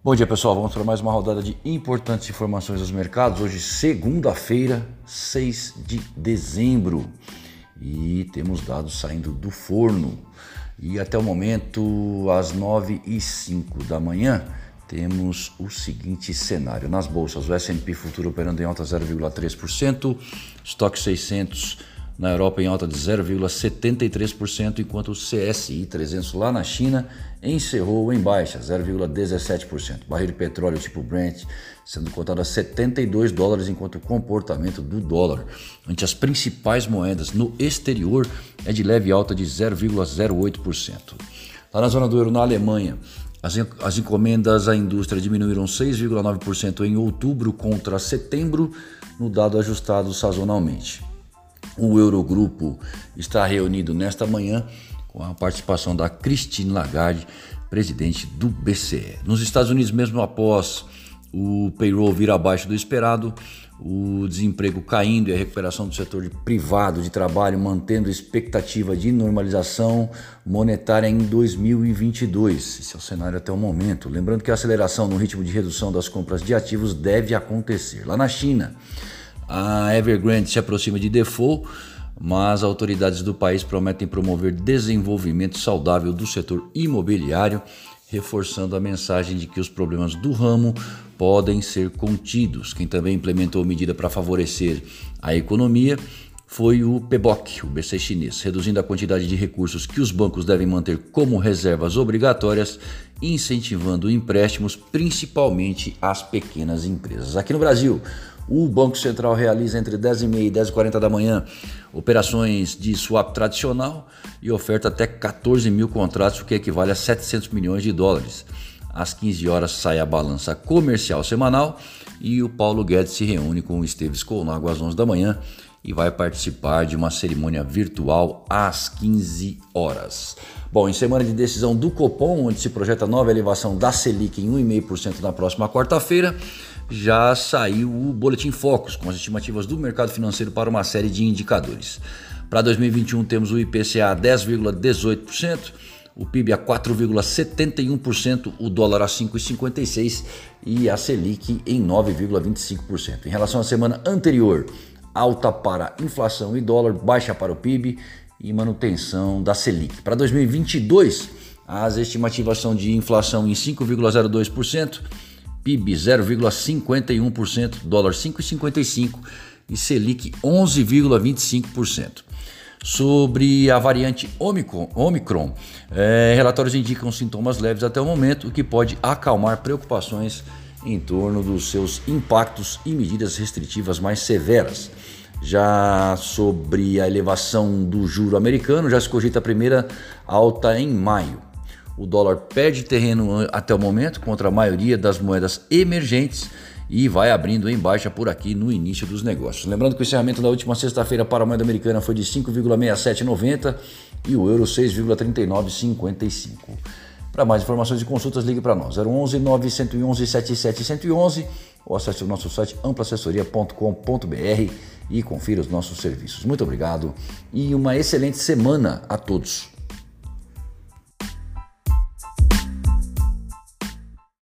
Bom dia pessoal, vamos para mais uma rodada de importantes informações dos mercados. Hoje, segunda-feira, 6 de dezembro, e temos dados saindo do forno. E até o momento, às 9 e 05 da manhã, temos o seguinte cenário: nas bolsas, o S&P futuro operando em alta 0,3%, estoque 600 na Europa em alta de 0,73%, enquanto o CSI 300 lá na China encerrou em baixa, 0,17%. Barril de petróleo tipo Brent sendo cotado a 72 dólares, enquanto o comportamento do dólar ante as principais moedas no exterior é de leve alta de 0,08%. Lá na zona do euro, na Alemanha, as, encomendas à indústria diminuíram 6,9% em outubro contra setembro, no dado ajustado sazonalmente. O Eurogrupo está reunido nesta manhã com a participação da Christine Lagarde, presidente do BCE. Nos Estados Unidos, mesmo após o payroll vir abaixo do esperado, o desemprego caindo e a recuperação do setor privado de trabalho mantendo expectativa de normalização monetária em 2022. Esse é o cenário até o momento. Lembrando que a aceleração no ritmo de redução das compras de ativos deve acontecer. Lá na China, a Evergrande se aproxima de default, mas autoridades do país prometem promover desenvolvimento saudável do setor imobiliário, reforçando a mensagem de que os problemas do ramo podem ser contidos. Quem também implementou medida para favorecer a economia foi o PBOC, o BC chinês, reduzindo a quantidade de recursos que os bancos devem manter como reservas obrigatórias, incentivando empréstimos principalmente às pequenas empresas. Aqui no Brasil, o Banco Central realiza entre 10h30 e 10h40 da manhã operações de swap tradicional e oferta até 14 mil contratos, o que equivale a 700 milhões de dólares. Às 15 horas sai a balança comercial semanal e o Paulo Guedes se reúne com o Esteves Colnago às 11 da manhã e vai participar de uma cerimônia virtual às 15 horas. Bom, em semana de decisão do Copom, onde se projeta nova elevação da Selic em 1,5% na próxima quarta-feira, já saiu o Boletim Focus, com as estimativas do mercado financeiro para uma série de indicadores. Para 2021 temos o IPCA a 10,18%, o PIB a 4,71%, o dólar a 5,56% e a Selic em 9,25%. Em relação à semana anterior, alta para inflação e dólar, baixa para o PIB e manutenção da Selic. Para 2022, as estimativas são de inflação em 5,02%, PIB 0,51%, dólar 5,55% e Selic 11,25%. Sobre a variante Omicron, é, relatórios indicam sintomas leves até o momento, o que pode acalmar preocupações em torno dos seus impactos e medidas restritivas mais severas. Já sobre a elevação do juro americano, já se cogita a primeira alta em maio. O dólar perde terreno até o momento contra a maioria das moedas emergentes e vai abrindo em baixa por aqui no início dos negócios. Lembrando que o encerramento da última sexta-feira para a moeda americana foi de 5,6790 e o euro 6,3955. Para mais informações e consultas, ligue para nós 011 911 7711 ou acesse o nosso site amplaassessoria.com.br e confira os nossos serviços. Muito obrigado e uma excelente semana a todos.